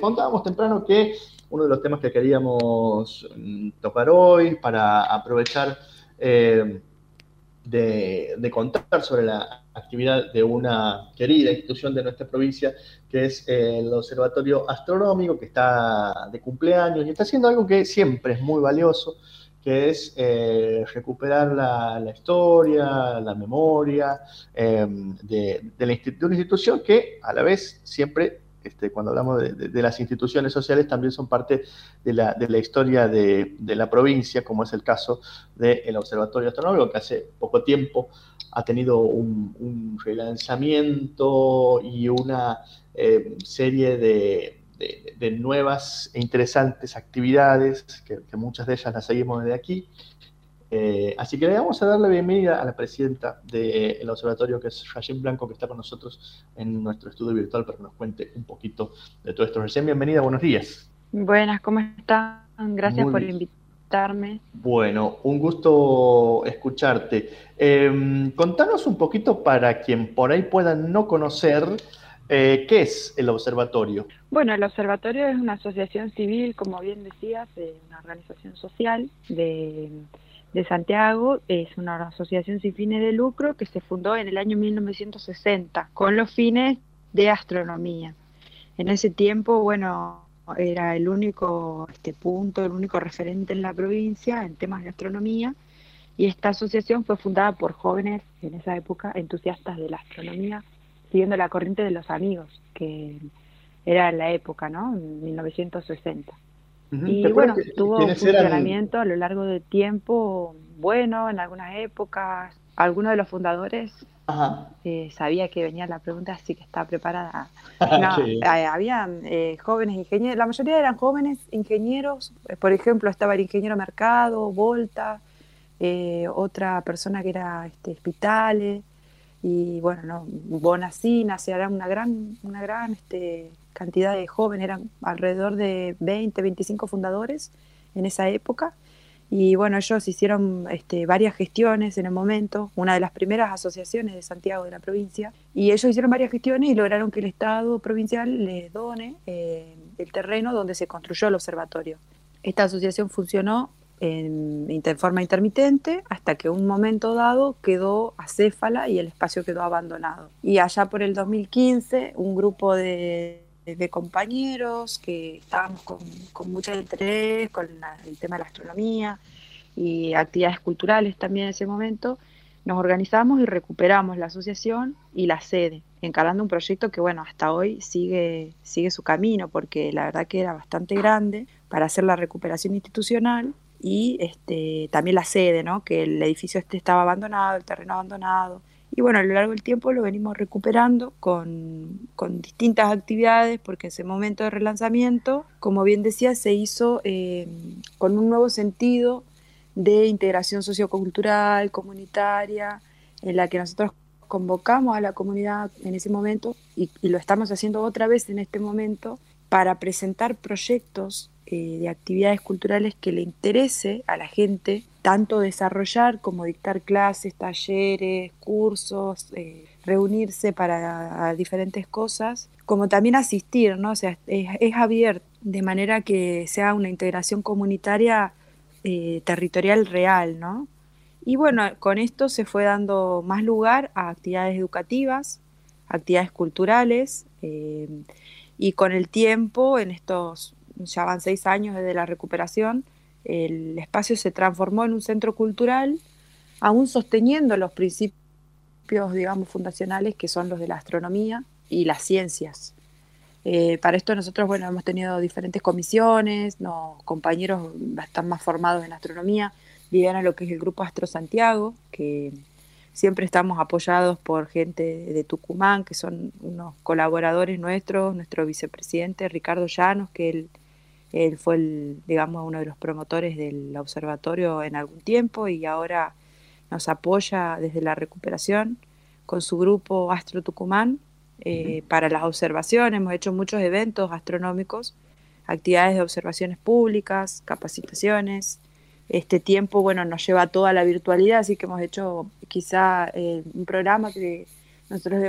contábamos temprano que uno de los temas que queríamos mm, tocar hoy para aprovechar eh, de, contar sobre la actividad de una querida institución de nuestra provincia, que es el Observatorio Astronómico, que está de cumpleaños y está haciendo algo que siempre es muy valioso, que es eh, recuperar la, historia, la memoria eh, de, de, de, una institución que a la vez siempre este, cuando hablamos de, las instituciones sociales, también son parte de la, historia de, la provincia, como es el caso del Observatorio Astronómico, que hace poco tiempo ha tenido un, relanzamiento y una eh, serie de, nuevas e interesantes actividades, que, que muchas de ellas las seguimos desde aquí. Eh, así que le vamos a dar la bienvenida a la presidenta del observatorio, que es Rayén Blanco, que está con nosotros en nuestro estudio virtual para que nos cuente un poquito de todo esto. Rayén, bienvenida, buenos días. Buenas, ¿cómo están? Gracias por invitarme. Bueno, un gusto escucharte. Em, contanos un poquito para quien por ahí pueda no conocer eh, ¿Qué es el observatorio? Bueno, el observatorio es una asociación civil, como bien decías, una organización social de de Santiago es una asociación sin fines de lucro que se fundó en el año 1960 con los fines de astronomía. En ese tiempo, bueno, era el único este punto, el único referente en la provincia en temas de astronomía y esta asociación fue fundada por jóvenes en esa época entusiastas de la astronomía, siguiendo la corriente de los amigos, que era la época, ¿no? En 1960. Y bueno, tuvo un funcionamiento a lo largo del tiempo bueno en algunas épocas. Algunos de los fundadores eh, sabía que venía la pregunta, así que estaba preparada. No, eh, habían eh, jóvenes ingenieros, la mayoría eran jóvenes ingenieros. Por ejemplo, estaba el ingeniero Mercado, Volta, otra persona que era este, Hospitales y bueno, no, Bonacina, o era una gran, una gran este, cantidad de jóvenes, eran alrededor de 20, 25 fundadores en esa época. Y bueno, ellos hicieron este, varias gestiones en el momento, una de las primeras asociaciones de Santiago de la provincia, y ellos hicieron varias gestiones y lograron que el Estado provincial les done eh, el terreno donde se construyó el observatorio. Esta asociación funcionó en, forma intermitente hasta que un momento dado quedó acéfala y el espacio quedó abandonado. Y allá por el 2015, un grupo de, compañeros que estábamos con, con mucho interés con el tema de la astronomía y actividades culturales también en ese momento, nos organizamos y recuperamos la asociación y la sede, encarando un proyecto que, bueno, hasta hoy sigue, sigue su camino, porque la verdad que era bastante grande para hacer la recuperación institucional y este, también la sede, ¿no? que el edificio este estaba abandonado, el terreno abandonado. Y bueno, a lo largo del tiempo lo venimos recuperando con, distintas actividades, porque ese momento de relanzamiento, como bien decía, se hizo eh, con un nuevo sentido de integración sociocultural, comunitaria, en la que nosotros convocamos a la comunidad en ese momento y lo estamos haciendo otra vez en este momento para presentar proyectos eh, de actividades culturales que le interese a la gente tanto desarrollar como dictar clases, talleres, cursos, eh, reunirse para diferentes cosas, como también asistir, ¿no? O sea, es, abierto, de manera que sea una integración comunitaria eh, territorial real, ¿no? Y bueno, con esto se fue dando más lugar a actividades educativas, actividades culturales, y con el tiempo, en estos ya van seis años desde la recuperación, el espacio se transformó en un centro cultural, aún sosteniendo los principios, digamos, fundacionales que son los de la astronomía y las ciencias. Eh, para esto nosotros, bueno, hemos tenido diferentes comisiones, no, compañeros están más formados en astronomía, a lo que es el Grupo Astro Santiago, que siempre estamos apoyados por gente de Tucumán, que son unos colaboradores nuestros, nuestro vicepresidente Ricardo Llanos, que él él fue, el, digamos, uno de los promotores del observatorio en algún tiempo y ahora nos apoya desde la recuperación con su grupo Astro Tucumán eh, para las observaciones. Hemos hecho muchos eventos astronómicos, actividades de observaciones públicas, capacitaciones. Este tiempo, bueno, nos lleva a toda la virtualidad, así que hemos hecho quizá eh, un programa que nosotros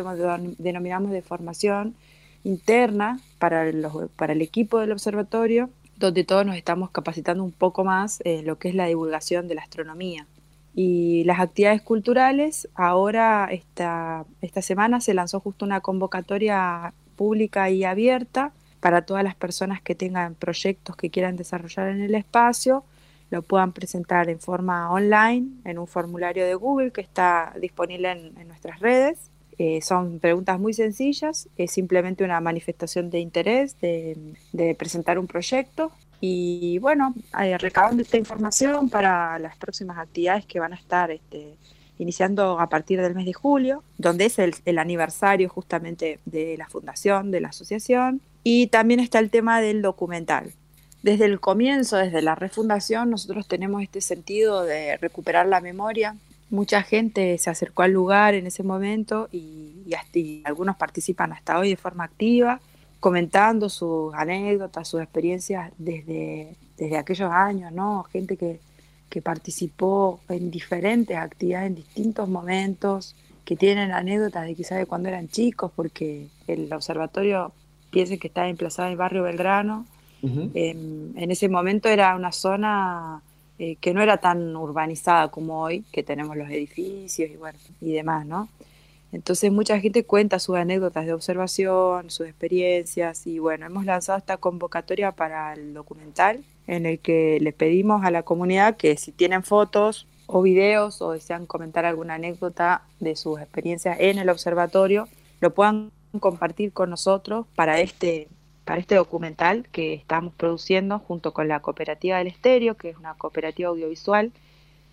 denominamos de formación interna para, los, para el equipo del observatorio, donde todos nos estamos capacitando un poco más en lo que es la divulgación de la astronomía. Y las actividades culturales, ahora esta, esta semana se lanzó justo una convocatoria pública y abierta para todas las personas que tengan proyectos que quieran desarrollar en el espacio, lo puedan presentar en forma online en un formulario de Google que está disponible en, nuestras redes. Eh, son preguntas muy sencillas, es simplemente una manifestación de interés de, presentar un proyecto y bueno, eh, recabando esta información para las próximas actividades que van a estar este, iniciando a partir del mes de julio, donde es el, aniversario justamente de la fundación, de la asociación. Y también está el tema del documental. Desde el comienzo, desde la refundación, nosotros tenemos este sentido de recuperar la memoria. Mucha gente se acercó al lugar en ese momento y, y algunos participan hasta hoy de forma activa comentando sus anécdotas, sus experiencias desde, desde aquellos años, ¿no? Gente que, que participó en diferentes actividades en distintos momentos, que tienen anécdotas de quizás de cuando eran chicos, porque el observatorio, piensen que está emplazado en el barrio Belgrano, en, ese momento era una zona eh, que no era tan urbanizada como hoy, que tenemos los edificios y, bueno, y demás, ¿no? Entonces mucha gente cuenta sus anécdotas de observación, sus experiencias y bueno, hemos lanzado esta convocatoria para el documental en el que le pedimos a la comunidad que si tienen fotos o videos o desean comentar alguna anécdota de sus experiencias en el observatorio, lo puedan compartir con nosotros para este para este documental que estamos produciendo junto con la Cooperativa del Estéreo, que es una cooperativa audiovisual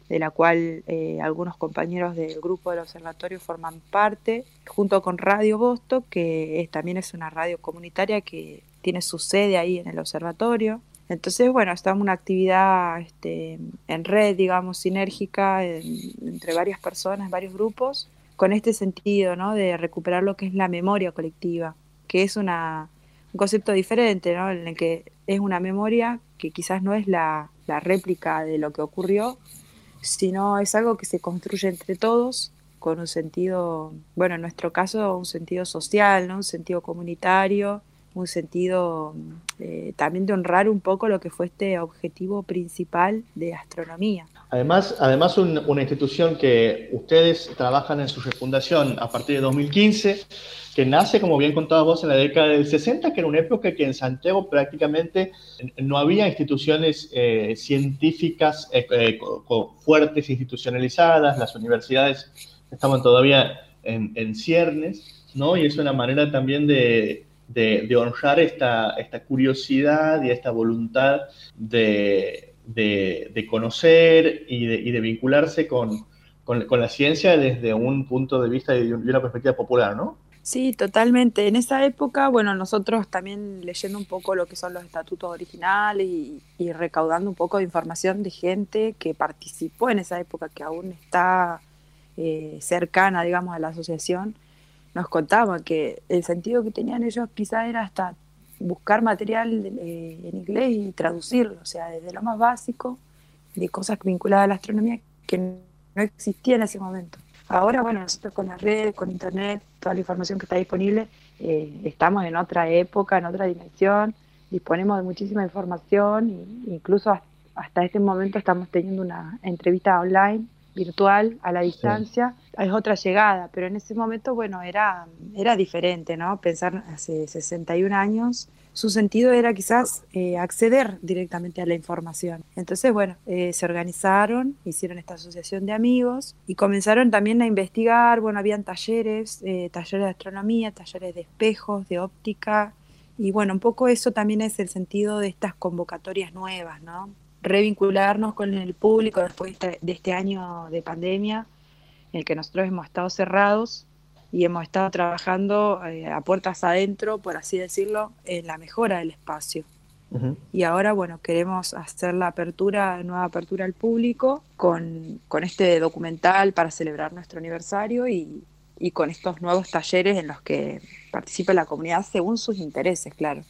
de la cual eh, algunos compañeros del grupo del observatorio forman parte, junto con Radio Bosto, que también es una radio comunitaria que tiene su sede ahí en el observatorio. Entonces, bueno, estamos una actividad este, en red, digamos, sinérgica entre varias personas, varios grupos, con este sentido, ¿no? De recuperar lo que es la memoria colectiva, que es una, un concepto diferente, ¿no? En el que es una memoria que quizás no es la, la réplica de lo que ocurrió, sino es algo que se construye entre todos con un sentido, bueno, en nuestro caso, un sentido social, ¿no? un sentido comunitario, un sentido eh, también de honrar un poco lo que fue este objetivo principal de astronomía. Además, además una institución que ustedes trabajan en su refundación a partir de 2015, que nace, como bien contabas vos, en la década del 60, que era una época que en Santiago prácticamente no había instituciones eh, científicas eh, fuertes, institucionalizadas, las universidades estaban todavía en, en ciernes, ¿no? Y es una manera también de, de, honrar esta, esta, curiosidad y esta voluntad de, de conocer y, y de, vincularse con, con, con, la ciencia desde un punto de vista y una perspectiva popular, ¿no? Sí, totalmente. En esa época, bueno, nosotros también leyendo un poco lo que son los estatutos originales y, y recaudando un poco de información de gente que participó en esa época, que aún está eh, cercana, digamos, a la asociación, nos contaban que el sentido que tenían ellos quizá era hasta buscar material eh, en inglés y traducirlo, o sea, desde lo más básico, de cosas vinculadas a la astronomía que no existía en ese momento. Ahora, bueno, nosotros con las redes, con internet, toda la información que está disponible, eh, estamos en otra época, en otra dimensión, disponemos de muchísima información e incluso hasta este momento estamos teniendo una entrevista online virtual a la distancia, es otra llegada, pero en ese momento, bueno, era, era diferente, ¿no? Pensar hace 61 años, su sentido era quizás eh, acceder directamente a la información. Entonces, bueno, eh, se organizaron, hicieron esta asociación de amigos y comenzaron también a investigar, bueno, habían talleres, eh, talleres de astronomía, talleres de espejos, de óptica, y bueno, un poco eso también es el sentido de estas convocatorias nuevas, ¿no? Revincularnos con el público después de este año de pandemia, en el que nosotros hemos estado cerrados y hemos estado trabajando eh, a puertas adentro, por así decirlo, en la mejora del espacio. Y ahora, bueno, queremos hacer la apertura, nueva apertura al público con, con este documental para celebrar nuestro aniversario y, y con estos nuevos talleres en los que participa la comunidad según sus intereses, claro.